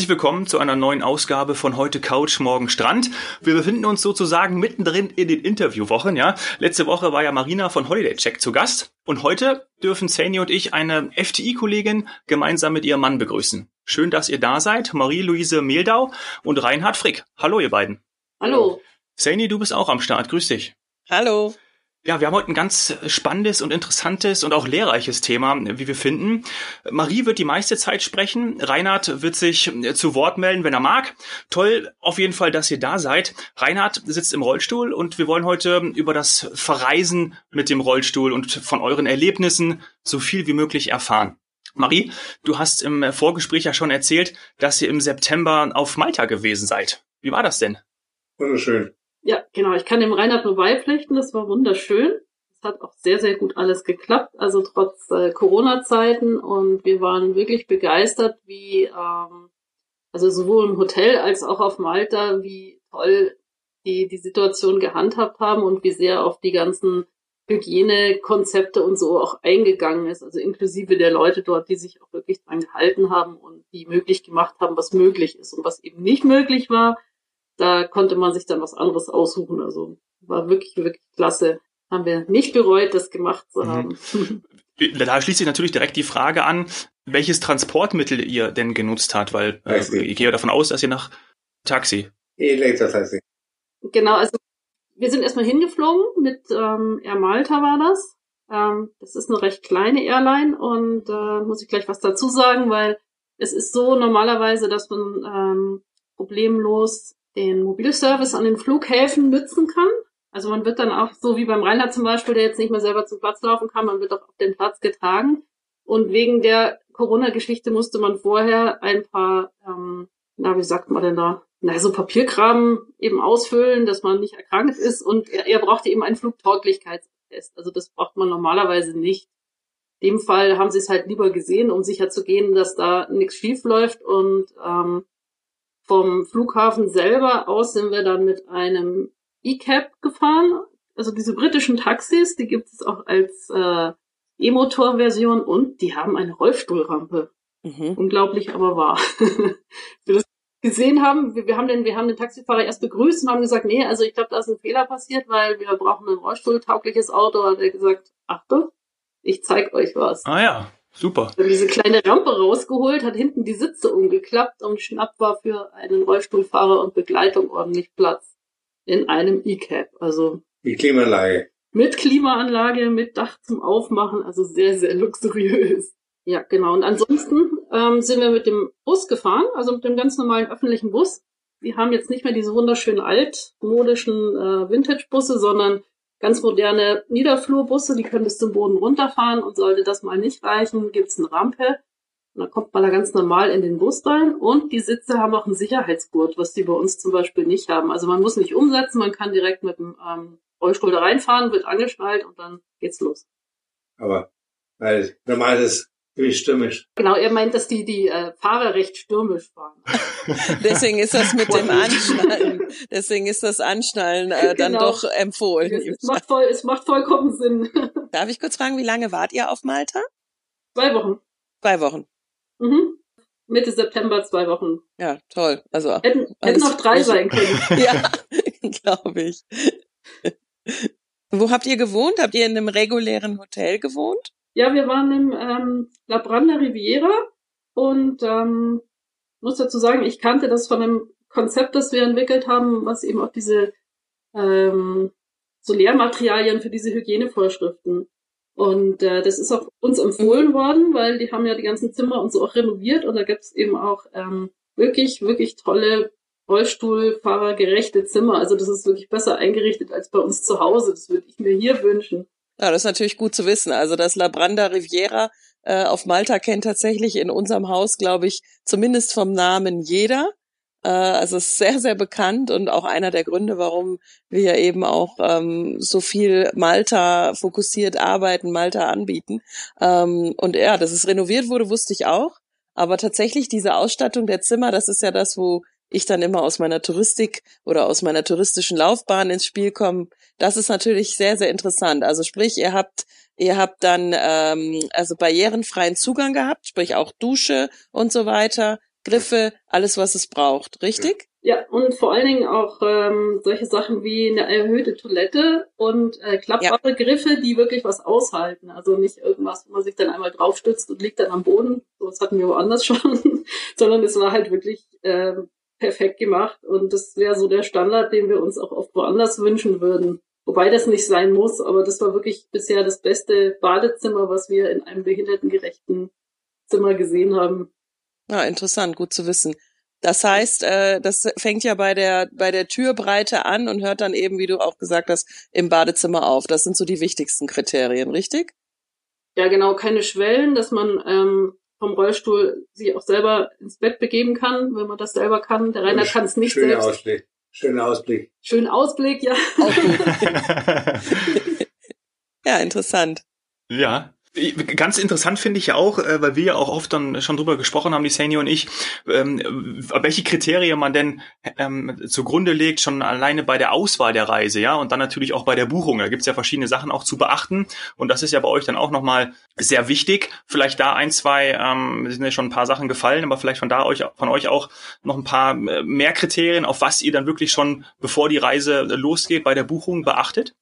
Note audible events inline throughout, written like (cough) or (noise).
Herzlich willkommen zu einer neuen Ausgabe von heute Couch, morgen Strand. Wir befinden uns sozusagen mittendrin in den Interviewwochen, ja. Letzte Woche war ja Marina von Holiday Check zu Gast und heute dürfen Sani und ich eine FTI-Kollegin gemeinsam mit ihrem Mann begrüßen. Schön, dass ihr da seid. Marie-Louise Mehldau und Reinhard Frick. Hallo, ihr beiden. Hallo. Sani, du bist auch am Start. Grüß dich. Hallo. Ja, wir haben heute ein ganz spannendes und interessantes und auch lehrreiches Thema, wie wir finden. Marie wird die meiste Zeit sprechen. Reinhard wird sich zu Wort melden, wenn er mag. Toll, auf jeden Fall, dass ihr da seid. Reinhard sitzt im Rollstuhl und wir wollen heute über das Verreisen mit dem Rollstuhl und von euren Erlebnissen so viel wie möglich erfahren. Marie, du hast im Vorgespräch ja schon erzählt, dass ihr im September auf Malta gewesen seid. Wie war das denn? Wunderschön. Ja, genau. Ich kann dem Reinhard nur beipflichten. Das war wunderschön. Es hat auch sehr, sehr gut alles geklappt. Also trotz äh, Corona-Zeiten. Und wir waren wirklich begeistert, wie, ähm, also sowohl im Hotel als auch auf Malta, wie toll die die Situation gehandhabt haben und wie sehr auf die ganzen Hygienekonzepte und so auch eingegangen ist, also inklusive der Leute dort, die sich auch wirklich dran gehalten haben und die möglich gemacht haben, was möglich ist und was eben nicht möglich war, da konnte man sich dann was anderes aussuchen. Also war wirklich, wirklich klasse. Haben wir nicht bereut, das gemacht zu mhm. haben. (laughs) Da schließt sich natürlich direkt die Frage an, welches Transportmittel ihr denn genutzt habt, weil äh, ich gehe davon aus, dass ihr nach Taxi. Elektrotaxi. Genau, also wir sind erstmal hingeflogen mit ähm, Air Malta war das. Ähm, das ist eine recht kleine Airline und äh, muss ich gleich was dazu sagen, weil es ist so normalerweise, dass man ähm, problemlos den Mobilservice an den Flughäfen nützen kann. Also man wird dann auch, so wie beim Reinhard zum Beispiel, der jetzt nicht mehr selber zum Platz laufen kann, man wird auch auf den Platz getragen. Und wegen der Corona-Geschichte musste man vorher ein paar, ähm, na, wie sagt man denn da, na, so Papierkram eben ausfüllen, dass man nicht erkrankt ist. Und er, er brauchte eben einen Flugtauglichkeitstest. Also das braucht man normalerweise nicht. In dem Fall haben sie es halt lieber gesehen, um sicher zu gehen, dass da nichts schief läuft und ähm, vom Flughafen selber aus sind wir dann mit einem E-Cab gefahren. Also diese britischen Taxis, die gibt es auch als äh, E-Motor-Version und die haben eine Rollstuhlrampe. Mhm. Unglaublich, aber wahr. (laughs) wir das gesehen haben, wir, wir, haben den, wir haben den Taxifahrer erst begrüßt und haben gesagt, nee, also ich glaube, da ist ein Fehler passiert, weil wir brauchen ein rollstuhltaugliches Auto. Hat er gesagt, Achtung, ich zeig euch was. Ah ja. Super. Hat diese kleine Rampe rausgeholt, hat hinten die Sitze umgeklappt und schnapp war für einen Rollstuhlfahrer und Begleitung ordentlich Platz in einem E-Cab. Also mit Klimaanlage. Mit Klimaanlage, mit Dach zum Aufmachen, also sehr, sehr luxuriös. Ja, genau. Und ansonsten ähm, sind wir mit dem Bus gefahren, also mit dem ganz normalen öffentlichen Bus. Wir haben jetzt nicht mehr diese wunderschönen altmodischen äh, Vintage-Busse, sondern ganz moderne Niederflurbusse, die können bis zum Boden runterfahren und sollte das mal nicht reichen, gibt's eine Rampe. Und dann kommt man da ganz normal in den Bus rein und die Sitze haben auch einen Sicherheitsgurt, was die bei uns zum Beispiel nicht haben. Also man muss nicht umsetzen, man kann direkt mit dem ähm, Rollstuhl da reinfahren, wird angeschnallt und dann geht's los. Aber weil normal ist Ziemlich stürmisch. Genau, er meint, dass die, die äh, Fahrer recht stürmisch fahren. (laughs) Deswegen ist das mit dem Anschnallen, deswegen ist das Anschnallen äh, dann genau. doch empfohlen. Es, es, macht voll, es macht vollkommen Sinn. (laughs) Darf ich kurz fragen, wie lange wart ihr auf Malta? Zwei Wochen. Zwei Wochen. Mhm. Mitte September zwei Wochen. Ja, toll. Also hätten, hätten noch drei sein können. (laughs) ja, glaube ich. Wo habt ihr gewohnt? Habt ihr in einem regulären Hotel gewohnt? Ja, wir waren im ähm, La Branda Riviera und ähm, muss dazu sagen, ich kannte das von einem Konzept, das wir entwickelt haben, was eben auch diese ähm, so Lehrmaterialien für diese Hygienevorschriften. Und äh, das ist auch uns empfohlen worden, weil die haben ja die ganzen Zimmer und so auch renoviert und da gibt es eben auch ähm, wirklich, wirklich tolle Rollstuhlfahrergerechte Zimmer. Also das ist wirklich besser eingerichtet als bei uns zu Hause. Das würde ich mir hier wünschen. Ja, das ist natürlich gut zu wissen. Also das La Branda Riviera äh, auf Malta kennt tatsächlich in unserem Haus, glaube ich, zumindest vom Namen jeder. Äh, also es ist sehr, sehr bekannt und auch einer der Gründe, warum wir eben auch ähm, so viel Malta fokussiert arbeiten, Malta anbieten. Ähm, und ja, dass es renoviert wurde, wusste ich auch. Aber tatsächlich diese Ausstattung der Zimmer, das ist ja das, wo ich dann immer aus meiner Touristik oder aus meiner touristischen Laufbahn ins Spiel komme, das ist natürlich sehr, sehr interessant. Also sprich, ihr habt, ihr habt dann ähm, also barrierenfreien Zugang gehabt, sprich auch Dusche und so weiter. Griffe, alles, was es braucht, richtig? Ja, und vor allen Dingen auch ähm, solche Sachen wie eine erhöhte Toilette und äh, klappbare ja. Griffe, die wirklich was aushalten. Also nicht irgendwas, wo man sich dann einmal draufstützt und liegt dann am Boden. So was hatten wir woanders (laughs) schon. Sondern es war halt wirklich äh, perfekt gemacht. Und das wäre so der Standard, den wir uns auch oft woanders wünschen würden. Wobei das nicht sein muss, aber das war wirklich bisher das beste Badezimmer, was wir in einem behindertengerechten Zimmer gesehen haben. Ja, interessant, gut zu wissen. Das heißt, äh, das fängt ja bei der bei der Türbreite an und hört dann eben, wie du auch gesagt hast, im Badezimmer auf. Das sind so die wichtigsten Kriterien, richtig? Ja, genau, keine Schwellen, dass man ähm, vom Rollstuhl sich auch selber ins Bett begeben kann, wenn man das selber kann. Der Rainer kann es nicht Schöner selbst. Ausblick. Schöner Ausblick. Schönen Ausblick, ja. (laughs) (laughs) ja, interessant. Ja, Ganz interessant finde ich ja auch, äh, weil wir ja auch oft dann schon drüber gesprochen haben, die Senior und ich, ähm, welche Kriterien man denn ähm, zugrunde legt, schon alleine bei der Auswahl der Reise, ja, und dann natürlich auch bei der Buchung. Da gibt's ja verschiedene Sachen auch zu beachten und das ist ja bei euch dann auch nochmal sehr wichtig. Vielleicht da ein, zwei, ähm, sind ja schon ein paar Sachen gefallen, aber vielleicht von da euch, von euch auch noch ein paar äh, mehr Kriterien, auf was ihr dann wirklich schon, bevor die Reise losgeht, bei der Buchung beachtet?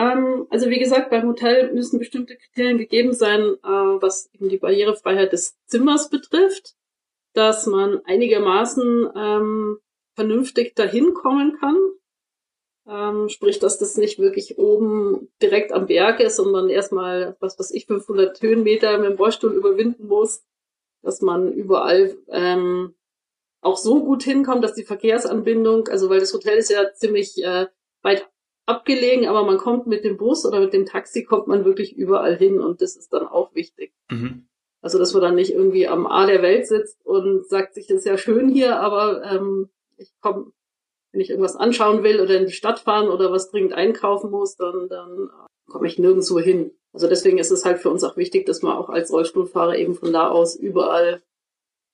Ähm, also wie gesagt, beim Hotel müssen bestimmte Kriterien gegeben sein, äh, was eben die Barrierefreiheit des Zimmers betrifft, dass man einigermaßen ähm, vernünftig dahin kommen kann. Ähm, sprich, dass das nicht wirklich oben direkt am Berg ist und man erstmal, was weiß ich, 500 Höhenmeter mit dem Rollstuhl überwinden muss, dass man überall ähm, auch so gut hinkommt, dass die Verkehrsanbindung, also weil das Hotel ist ja ziemlich äh, weit abgelegen, aber man kommt mit dem Bus oder mit dem Taxi kommt man wirklich überall hin und das ist dann auch wichtig. Mhm. Also dass man dann nicht irgendwie am A der Welt sitzt und sagt sich, es ist ja schön hier, aber ähm, ich komme, wenn ich irgendwas anschauen will oder in die Stadt fahren oder was dringend einkaufen muss, dann, dann äh, komme ich nirgendwo hin. Also deswegen ist es halt für uns auch wichtig, dass man auch als Rollstuhlfahrer eben von da aus überall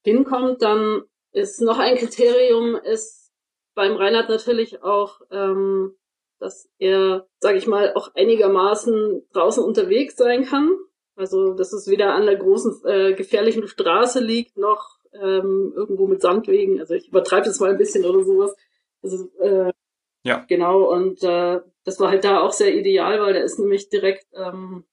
hinkommt. Dann ist noch ein Kriterium, ist beim Reinhard natürlich auch ähm, dass er, sage ich mal, auch einigermaßen draußen unterwegs sein kann. Also dass es weder an der großen äh, gefährlichen Straße liegt, noch ähm, irgendwo mit Sandwegen. Also ich übertreibe jetzt mal ein bisschen oder sowas. Also, äh, ja. Genau, und äh, das war halt da auch sehr ideal, weil da ist nämlich direkt ähm,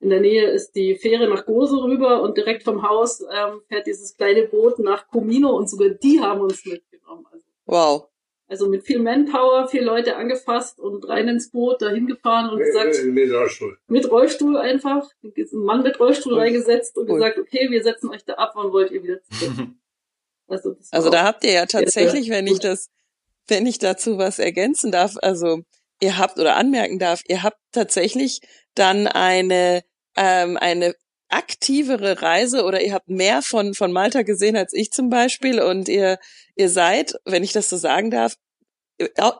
in der Nähe ist die Fähre nach Gose rüber und direkt vom Haus ähm, fährt dieses kleine Boot nach Comino und sogar die haben uns mitgenommen. Also, wow. Also mit viel Manpower, vier Leute angefasst und rein ins Boot, dahin gefahren und gesagt. Mit Rollstuhl. Mit Rollstuhl einfach. Ein Mann mit Rollstuhl und, reingesetzt und, und gesagt, okay, wir setzen euch da ab, wann wollt ihr wieder zurück? (laughs) also, also da habt ihr ja tatsächlich, wenn ich das, wenn ich dazu was ergänzen darf, also ihr habt oder anmerken darf, ihr habt tatsächlich dann eine, ähm, eine aktivere Reise oder ihr habt mehr von, von Malta gesehen als ich zum Beispiel und ihr, ihr seid, wenn ich das so sagen darf,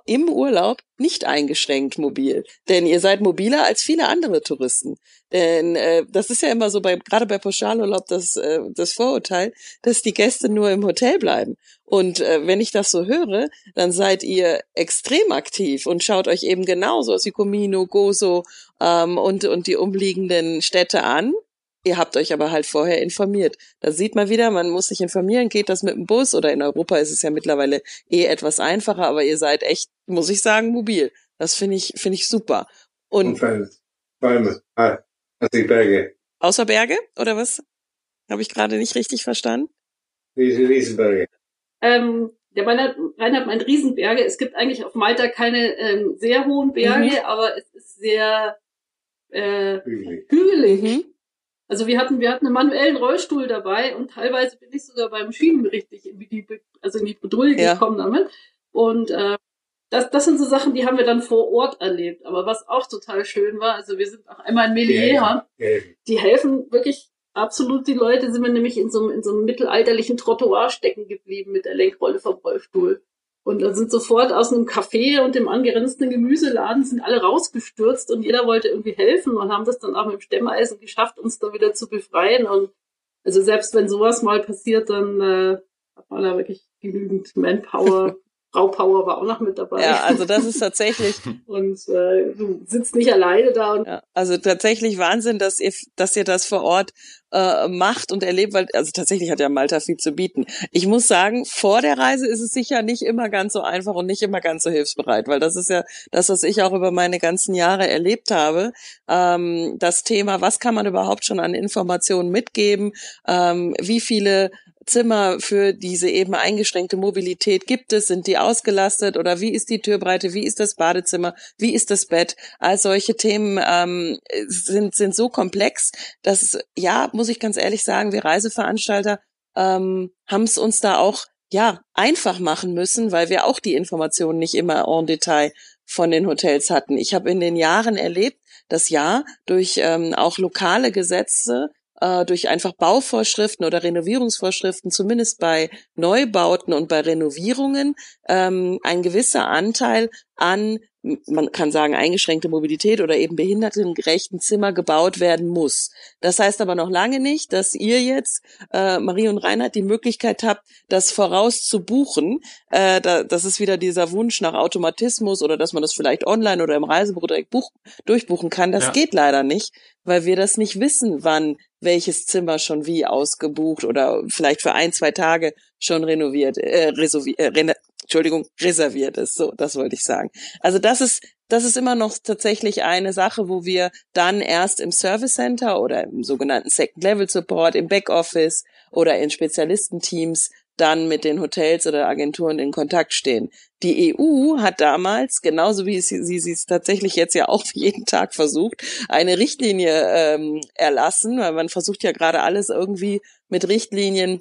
im Urlaub nicht eingeschränkt mobil, denn ihr seid mobiler als viele andere Touristen. Denn äh, das ist ja immer so bei gerade bei Pauschalurlaub das äh, das Vorurteil, dass die Gäste nur im Hotel bleiben. Und äh, wenn ich das so höre, dann seid ihr extrem aktiv und schaut euch eben genauso aus wie Comino, Gozo ähm, und und die umliegenden Städte an Ihr habt euch aber halt vorher informiert. Da sieht man wieder, man muss sich informieren, geht das mit dem Bus oder in Europa ist es ja mittlerweile eh etwas einfacher, aber ihr seid echt, muss ich sagen, mobil. Das finde ich, finde ich super. Und, Und Bäume, ah, also Berge. Außer Berge oder was? Habe ich gerade nicht richtig verstanden? Riesenberge. Ähm, der Reinhard, Reinhard meint Riesenberge. Es gibt eigentlich auf Malta keine ähm, sehr hohen Berge, mhm. aber es ist sehr äh, hügelig. hügelig. Mhm. Also wir hatten, wir hatten einen manuellen Rollstuhl dabei und teilweise bin ich sogar beim Schieben richtig in die, also in die Bredouille ja. gekommen damit. Und äh, das, das sind so Sachen, die haben wir dann vor Ort erlebt. Aber was auch total schön war, also wir sind auch einmal in Melier, die helfen wirklich absolut die Leute, sind wir nämlich in so, einem, in so einem mittelalterlichen Trottoir stecken geblieben mit der Lenkrolle vom Rollstuhl. Und dann sind sofort aus einem Café und dem angrenzenden Gemüseladen sind alle rausgestürzt und jeder wollte irgendwie helfen und haben das dann auch mit dem Stemmeisen geschafft, uns da wieder zu befreien. Und also selbst wenn sowas mal passiert, dann äh, hat man da wirklich genügend Manpower, (laughs) Frau Power war auch noch mit dabei. Ja, also das ist (laughs) tatsächlich. und äh, du sitzt nicht alleine da. Und ja, also tatsächlich Wahnsinn, dass ihr, dass ihr das vor Ort äh, macht und erlebt, weil also tatsächlich hat ja Malta viel zu bieten. Ich muss sagen, vor der Reise ist es sicher nicht immer ganz so einfach und nicht immer ganz so hilfsbereit, weil das ist ja das, was ich auch über meine ganzen Jahre erlebt habe. Ähm, das Thema, was kann man überhaupt schon an Informationen mitgeben? Ähm, wie viele Zimmer für diese eben eingeschränkte Mobilität gibt es? Sind die ausgelastet oder wie ist die Türbreite? Wie ist das Badezimmer? Wie ist das Bett? All solche Themen ähm, sind, sind so komplex, dass, ja, muss ich ganz ehrlich sagen, wir Reiseveranstalter ähm, haben es uns da auch ja einfach machen müssen, weil wir auch die Informationen nicht immer en Detail von den Hotels hatten. Ich habe in den Jahren erlebt, dass ja durch ähm, auch lokale Gesetze äh, durch einfach Bauvorschriften oder Renovierungsvorschriften, zumindest bei Neubauten und bei Renovierungen, ähm, ein gewisser Anteil an man kann sagen, eingeschränkte Mobilität oder eben behindertengerechten Zimmer gebaut werden muss. Das heißt aber noch lange nicht, dass ihr jetzt, äh, Marie und Reinhard, die Möglichkeit habt, das voraus zu buchen. Äh, da, das ist wieder dieser Wunsch nach Automatismus oder dass man das vielleicht online oder im Reisebüro direkt buch, durchbuchen kann. Das ja. geht leider nicht, weil wir das nicht wissen, wann welches Zimmer schon wie ausgebucht oder vielleicht für ein, zwei Tage schon renoviert, äh, reserviert, äh, Entschuldigung, reserviert ist. So, das wollte ich sagen. Also das ist, das ist immer noch tatsächlich eine Sache, wo wir dann erst im Service Center oder im sogenannten Second Level Support, im Backoffice oder in Spezialistenteams dann mit den Hotels oder Agenturen in Kontakt stehen. Die EU hat damals, genauso wie sie, sie, es tatsächlich jetzt ja auch (laughs) jeden Tag versucht, eine Richtlinie ähm, erlassen, weil man versucht ja gerade alles irgendwie mit Richtlinien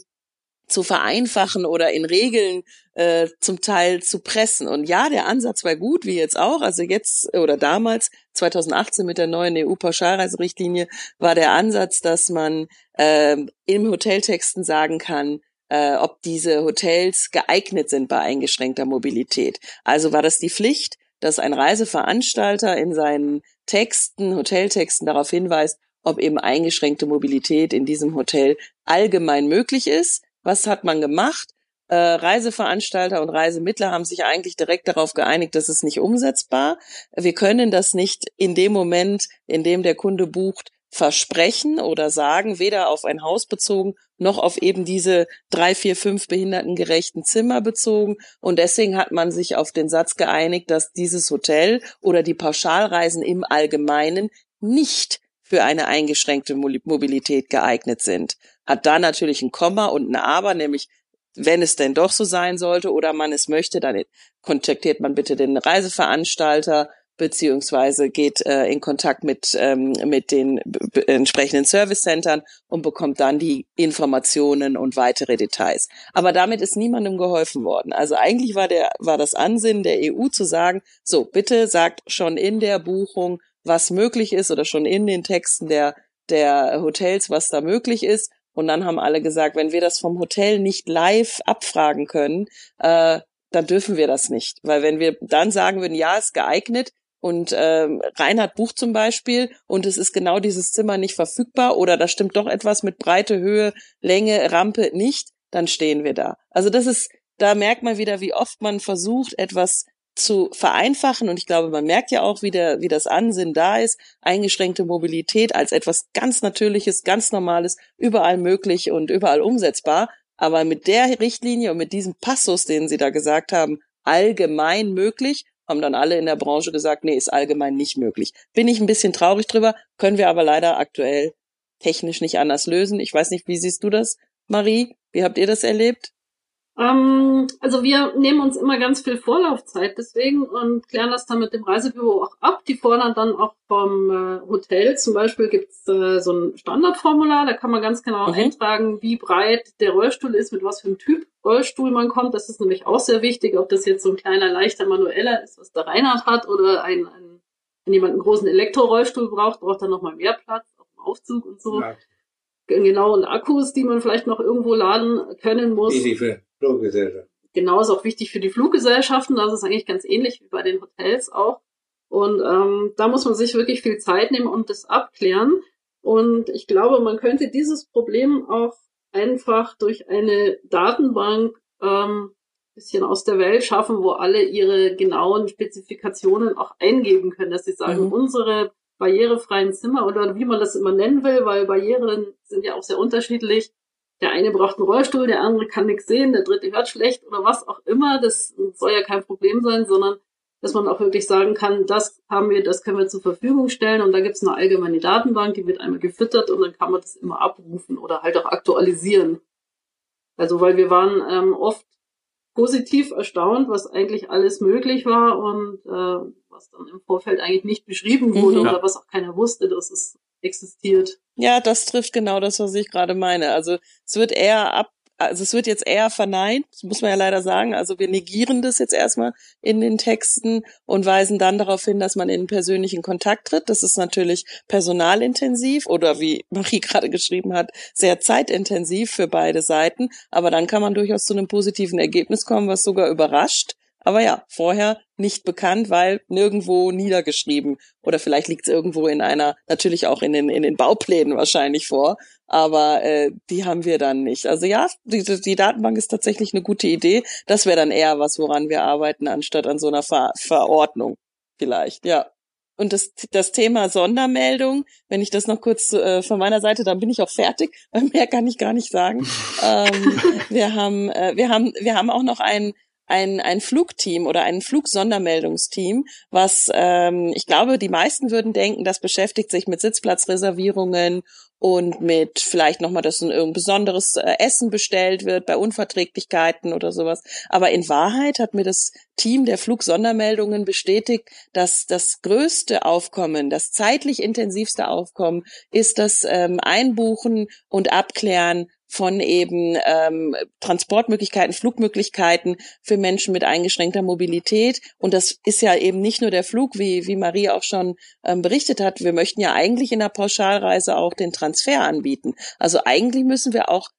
zu vereinfachen oder in Regeln äh, zum Teil zu pressen. Und ja, der Ansatz war gut, wie jetzt auch. Also jetzt oder damals, 2018 mit der neuen EU-Pauschalreiserichtlinie, war der Ansatz, dass man äh, im Hoteltexten sagen kann, äh, ob diese Hotels geeignet sind bei eingeschränkter Mobilität. Also war das die Pflicht, dass ein Reiseveranstalter in seinen Texten, Hoteltexten darauf hinweist, ob eben eingeschränkte Mobilität in diesem Hotel allgemein möglich ist was hat man gemacht? Äh, Reiseveranstalter und Reisemittler haben sich eigentlich direkt darauf geeinigt, dass es nicht umsetzbar. Wir können das nicht in dem Moment, in dem der Kunde bucht, versprechen oder sagen, weder auf ein Haus bezogen noch auf eben diese drei, vier, fünf behindertengerechten Zimmer bezogen. Und deswegen hat man sich auf den Satz geeinigt, dass dieses Hotel oder die Pauschalreisen im Allgemeinen nicht für eine eingeschränkte Mobilität geeignet sind. Hat da natürlich ein Komma und ein Aber, nämlich wenn es denn doch so sein sollte oder man es möchte, dann kontaktiert man bitte den Reiseveranstalter beziehungsweise geht äh, in Kontakt mit, ähm, mit den entsprechenden Service-Centern und bekommt dann die Informationen und weitere Details. Aber damit ist niemandem geholfen worden. Also eigentlich war der, war das Ansinnen der EU zu sagen, so, bitte sagt schon in der Buchung, was möglich ist oder schon in den Texten der, der Hotels, was da möglich ist. Und dann haben alle gesagt, wenn wir das vom Hotel nicht live abfragen können, äh, dann dürfen wir das nicht. Weil wenn wir dann sagen würden, ja, ist geeignet, und äh, Reinhard bucht zum Beispiel und es ist genau dieses Zimmer nicht verfügbar oder da stimmt doch etwas mit Breite, Höhe, Länge, Rampe nicht, dann stehen wir da. Also das ist, da merkt man wieder, wie oft man versucht, etwas zu vereinfachen. Und ich glaube, man merkt ja auch, wie, der, wie das Ansinnen da ist, eingeschränkte Mobilität als etwas ganz Natürliches, ganz Normales, überall möglich und überall umsetzbar. Aber mit der Richtlinie und mit diesem Passus, den Sie da gesagt haben, allgemein möglich, haben dann alle in der Branche gesagt, nee, ist allgemein nicht möglich. Bin ich ein bisschen traurig drüber, können wir aber leider aktuell technisch nicht anders lösen. Ich weiß nicht, wie siehst du das, Marie? Wie habt ihr das erlebt? Ähm, also wir nehmen uns immer ganz viel Vorlaufzeit deswegen und klären das dann mit dem Reisebüro auch ab. Die fordern dann auch vom äh, Hotel zum Beispiel gibt's äh, so ein Standardformular, da kann man ganz genau mhm. eintragen, wie breit der Rollstuhl ist, mit was für einem Typ Rollstuhl man kommt. Das ist nämlich auch sehr wichtig, ob das jetzt so ein kleiner, leichter manueller ist, was der Reinhard hat, oder ein, ein wenn jemand einen großen Elektrorollstuhl braucht, braucht er nochmal mehr Platz auf dem Aufzug und so. Ja. Genau, und Akkus, die man vielleicht noch irgendwo laden können muss. Easy für Fluggesellschaft. Genau, ist auch wichtig für die Fluggesellschaften. Das ist eigentlich ganz ähnlich wie bei den Hotels auch. Und ähm, da muss man sich wirklich viel Zeit nehmen und das abklären. Und ich glaube, man könnte dieses Problem auch einfach durch eine Datenbank ähm, bisschen aus der Welt schaffen, wo alle ihre genauen Spezifikationen auch eingeben können, dass sie sagen, mhm. unsere barrierefreien Zimmer oder wie man das immer nennen will, weil Barrieren sind ja auch sehr unterschiedlich. Der eine braucht einen Rollstuhl, der andere kann nichts sehen, der dritte hört schlecht oder was auch immer. Das soll ja kein Problem sein, sondern dass man auch wirklich sagen kann, das haben wir, das können wir zur Verfügung stellen und da gibt es eine allgemeine Datenbank, die wird einmal gefüttert und dann kann man das immer abrufen oder halt auch aktualisieren. Also weil wir waren ähm, oft positiv erstaunt, was eigentlich alles möglich war und äh, was dann im Vorfeld eigentlich nicht beschrieben wurde mhm, oder was auch keiner wusste, dass es existiert. Ja, das trifft genau das, was ich gerade meine. Also es wird eher ab also es wird jetzt eher verneint, muss man ja leider sagen. Also wir negieren das jetzt erstmal in den Texten und weisen dann darauf hin, dass man in persönlichen Kontakt tritt. Das ist natürlich personalintensiv oder wie Marie gerade geschrieben hat, sehr zeitintensiv für beide Seiten. Aber dann kann man durchaus zu einem positiven Ergebnis kommen, was sogar überrascht. Aber ja, vorher nicht bekannt, weil nirgendwo niedergeschrieben. Oder vielleicht liegt es irgendwo in einer, natürlich auch in den, in den Bauplänen wahrscheinlich vor. Aber äh, die haben wir dann nicht. Also ja, die, die Datenbank ist tatsächlich eine gute Idee. Das wäre dann eher was, woran wir arbeiten, anstatt an so einer Ver Verordnung. Vielleicht, ja. Und das, das Thema Sondermeldung, wenn ich das noch kurz äh, von meiner Seite, dann bin ich auch fertig, weil mehr kann ich gar nicht sagen. (laughs) ähm, wir haben, äh, wir haben, wir haben auch noch ein ein, ein Flugteam oder ein Flugsondermeldungsteam, was ähm, ich glaube, die meisten würden denken, das beschäftigt sich mit Sitzplatzreservierungen und mit vielleicht nochmal, dass ein irgendein besonderes äh, Essen bestellt wird bei Unverträglichkeiten oder sowas. Aber in Wahrheit hat mir das Team der Flugsondermeldungen bestätigt, dass das größte Aufkommen, das zeitlich intensivste Aufkommen ist das ähm, Einbuchen und Abklären von eben ähm, Transportmöglichkeiten, Flugmöglichkeiten für Menschen mit eingeschränkter Mobilität. Und das ist ja eben nicht nur der Flug, wie, wie Marie auch schon ähm, berichtet hat. Wir möchten ja eigentlich in der Pauschalreise auch den Transfer anbieten. Also eigentlich müssen wir auch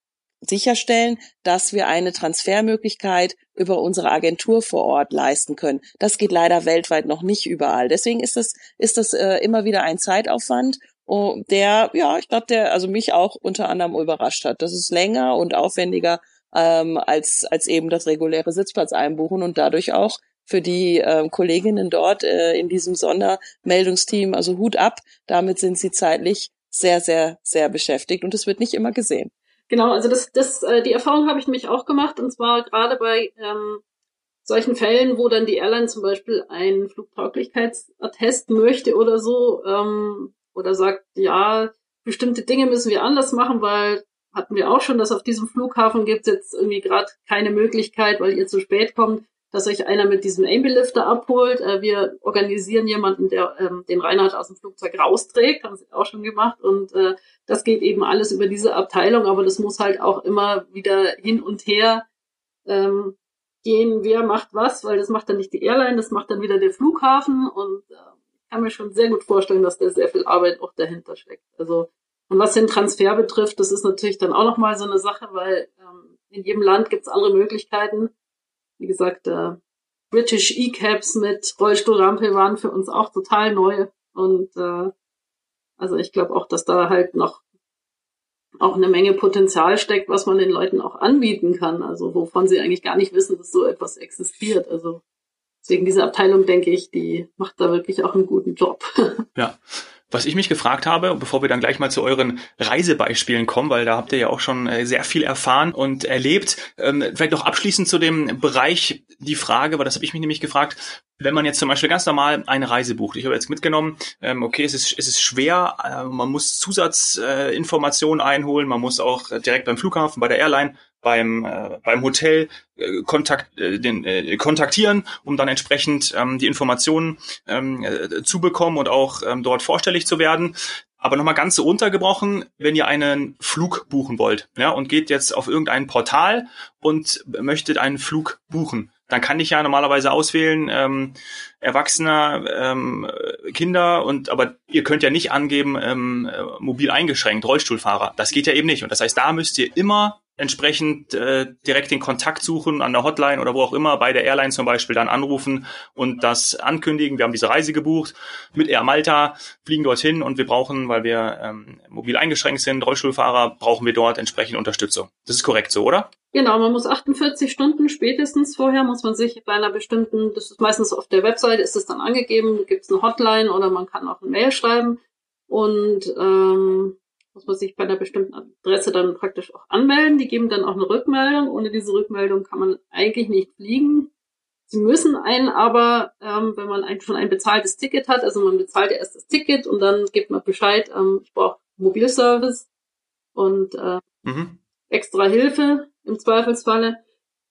sicherstellen, dass wir eine Transfermöglichkeit über unsere Agentur vor Ort leisten können. Das geht leider weltweit noch nicht überall. Deswegen ist das, ist das äh, immer wieder ein Zeitaufwand Oh, der, ja, ich glaube, der also mich auch unter anderem überrascht hat. Das ist länger und aufwendiger ähm, als, als eben das reguläre Sitzplatz einbuchen und dadurch auch für die ähm, Kolleginnen dort äh, in diesem Sondermeldungsteam, also Hut ab, damit sind sie zeitlich sehr, sehr, sehr beschäftigt und es wird nicht immer gesehen. Genau, also das, das, äh, die Erfahrung habe ich nämlich auch gemacht und zwar gerade bei ähm, solchen Fällen, wo dann die Airline zum Beispiel einen Flugtauglichkeitsattest möchte oder so, ähm, oder sagt, ja, bestimmte Dinge müssen wir anders machen, weil hatten wir auch schon, dass auf diesem Flughafen gibt es jetzt irgendwie gerade keine Möglichkeit, weil ihr zu spät kommt, dass euch einer mit diesem Ambulifter abholt. Äh, wir organisieren jemanden, der ähm, den Reinhard aus dem Flugzeug rausträgt, haben sie auch schon gemacht. Und äh, das geht eben alles über diese Abteilung, aber das muss halt auch immer wieder hin und her ähm, gehen, wer macht was, weil das macht dann nicht die Airline, das macht dann wieder der Flughafen und äh, kann mir schon sehr gut vorstellen, dass da sehr viel Arbeit auch dahinter steckt. Also, und was den Transfer betrifft, das ist natürlich dann auch nochmal so eine Sache, weil ähm, in jedem Land gibt es andere Möglichkeiten. Wie gesagt, äh, British E-Cabs mit Rollstuhlrampe waren für uns auch total neu. Und äh, also ich glaube auch, dass da halt noch auch eine Menge Potenzial steckt, was man den Leuten auch anbieten kann. Also wovon sie eigentlich gar nicht wissen, dass so etwas existiert. Also Deswegen diese Abteilung, denke ich, die macht da wirklich auch einen guten Job. (laughs) Ja. Was ich mich gefragt habe, bevor wir dann gleich mal zu euren Reisebeispielen kommen, weil da habt ihr ja auch schon äh, sehr viel erfahren und erlebt. Ähm, vielleicht noch abschließend zu dem Bereich die Frage, weil das habe ich mich nämlich gefragt, wenn man jetzt zum Beispiel ganz normal eine Reise bucht, ich habe jetzt mitgenommen, ähm, okay, es ist, es ist schwer, äh, man muss Zusatzinformationen einholen, man muss auch direkt beim Flughafen, bei der Airline beim, äh, beim Hotel äh, kontakt, äh, den, äh, kontaktieren, um dann entsprechend ähm, die Informationen ähm, äh, zu bekommen und auch ähm, dort vorstellig zu werden. Aber nochmal ganz so runtergebrochen, wenn ihr einen Flug buchen wollt ja, und geht jetzt auf irgendein Portal und möchtet einen Flug buchen, dann kann ich ja normalerweise auswählen, ähm, Erwachsener, ähm, Kinder und aber ihr könnt ja nicht angeben, ähm, mobil eingeschränkt, Rollstuhlfahrer. Das geht ja eben nicht. Und das heißt, da müsst ihr immer entsprechend äh, direkt den Kontakt suchen an der Hotline oder wo auch immer, bei der Airline zum Beispiel dann anrufen und das ankündigen. Wir haben diese Reise gebucht mit Air Malta, fliegen dorthin und wir brauchen, weil wir ähm, mobil eingeschränkt sind, Rollstuhlfahrer, brauchen wir dort entsprechend Unterstützung. Das ist korrekt so, oder? Genau, man muss 48 Stunden spätestens vorher, muss man sich bei einer bestimmten, das ist meistens auf der Website, ist es dann angegeben, gibt es eine Hotline oder man kann auch eine Mail schreiben und ähm, muss man sich bei einer bestimmten Adresse dann praktisch auch anmelden. Die geben dann auch eine Rückmeldung. Ohne diese Rückmeldung kann man eigentlich nicht fliegen. Sie müssen einen aber, ähm, wenn man ein, schon ein bezahltes Ticket hat, also man bezahlt erst das Ticket und dann gibt man Bescheid, ähm, ich brauche Mobilservice und äh, mhm. extra Hilfe im Zweifelsfalle.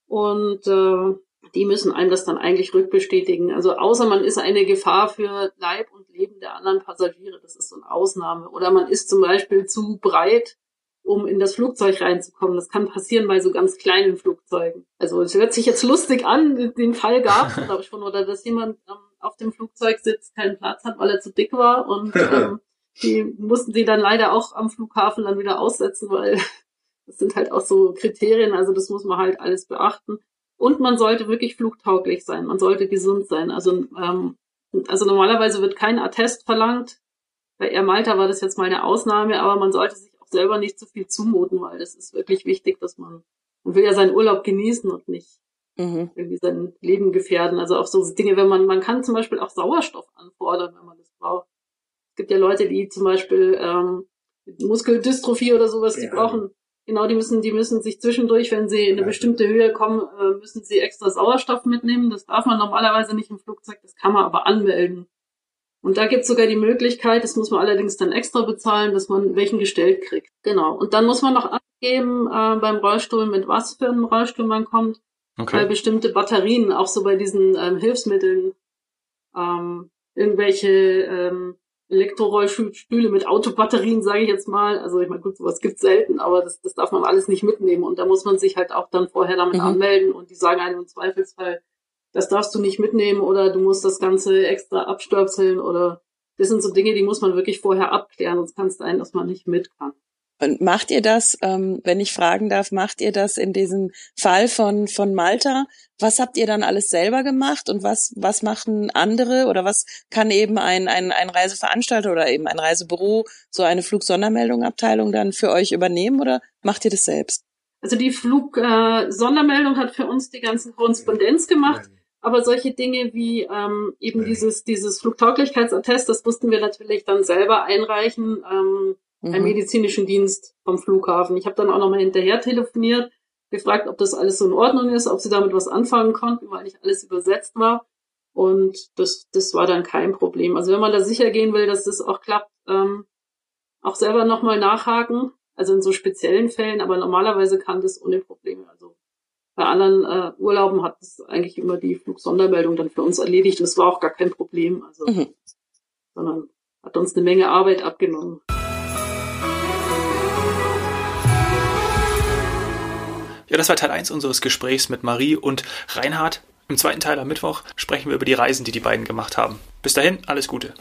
Und äh, die müssen einem das dann eigentlich rückbestätigen. Also außer man ist eine Gefahr für Leib und Leben der anderen Passagiere, das ist so eine Ausnahme. Oder man ist zum Beispiel zu breit, um in das Flugzeug reinzukommen. Das kann passieren bei so ganz kleinen Flugzeugen. Also es hört sich jetzt lustig an, den Fall gab es, (laughs) glaube ich, schon, oder dass jemand ähm, auf dem Flugzeug sitzt, keinen Platz hat, weil er zu dick war und (laughs) ähm, die mussten sie dann leider auch am Flughafen dann wieder aussetzen, weil (laughs) das sind halt auch so Kriterien, also das muss man halt alles beachten. Und man sollte wirklich flugtauglich sein. Man sollte gesund sein. Also, ähm, also normalerweise wird kein Attest verlangt. Bei Air Malta war das jetzt mal eine Ausnahme, aber man sollte sich auch selber nicht zu viel zumuten, weil das ist wirklich wichtig, dass man, man will ja seinen Urlaub genießen und nicht mhm. irgendwie sein Leben gefährden. Also auch so Dinge, wenn man, man kann zum Beispiel auch Sauerstoff anfordern, wenn man das braucht. Es gibt ja Leute, die zum Beispiel ähm, Muskeldystrophie oder sowas, die brauchen Genau, die müssen, die müssen sich zwischendurch, wenn sie in eine bestimmte Höhe kommen, äh, müssen sie extra Sauerstoff mitnehmen. Das darf man normalerweise nicht im Flugzeug, das kann man aber anmelden. Und da gibt es sogar die Möglichkeit, das muss man allerdings dann extra bezahlen, dass man welchen gestellt kriegt. Genau. Und dann muss man noch angeben äh, beim Rollstuhl, mit was für einem Rollstuhl man kommt. Okay. Weil bestimmte Batterien, auch so bei diesen ähm, Hilfsmitteln, ähm, irgendwelche ähm, Elektrorollstühle mit Autobatterien, sage ich jetzt mal. Also ich meine, gut, sowas gibt's selten, aber das, das darf man alles nicht mitnehmen. Und da muss man sich halt auch dann vorher damit mhm. anmelden und die sagen einem im Zweifelsfall, das darfst du nicht mitnehmen oder du musst das Ganze extra abstöpseln oder das sind so Dinge, die muss man wirklich vorher abklären, sonst kann es sein, dass man nicht mit kann. Und macht ihr das, ähm, wenn ich fragen darf, macht ihr das in diesem Fall von, von Malta? Was habt ihr dann alles selber gemacht und was, was machen andere oder was kann eben ein, ein, ein Reiseveranstalter oder eben ein Reisebüro, so eine Flugsondermeldungabteilung dann für euch übernehmen oder macht ihr das selbst? Also die Flugsondermeldung äh, hat für uns die ganzen Korrespondenz gemacht. Aber solche Dinge wie ähm, eben dieses, dieses Flugtauglichkeitsattest, das mussten wir natürlich dann selber einreichen. Ähm, mhm. einen medizinischen Dienst vom Flughafen. Ich habe dann auch nochmal hinterher telefoniert, gefragt, ob das alles so in Ordnung ist, ob sie damit was anfangen konnten, weil nicht alles übersetzt war. Und das, das war dann kein Problem. Also wenn man da sicher gehen will, dass das auch klappt, ähm, auch selber nochmal nachhaken, also in so speziellen Fällen, aber normalerweise kann das ohne Probleme. Also bei anderen äh, Urlauben hat das eigentlich immer die Flugsondermeldung dann für uns erledigt. Und es war auch gar kein Problem. Also, mhm. sondern hat uns eine Menge Arbeit abgenommen. Ja, das war Teil 1 unseres Gesprächs mit Marie und Reinhard. Im zweiten Teil am Mittwoch sprechen wir über die Reisen, die die beiden gemacht haben. Bis dahin, alles Gute.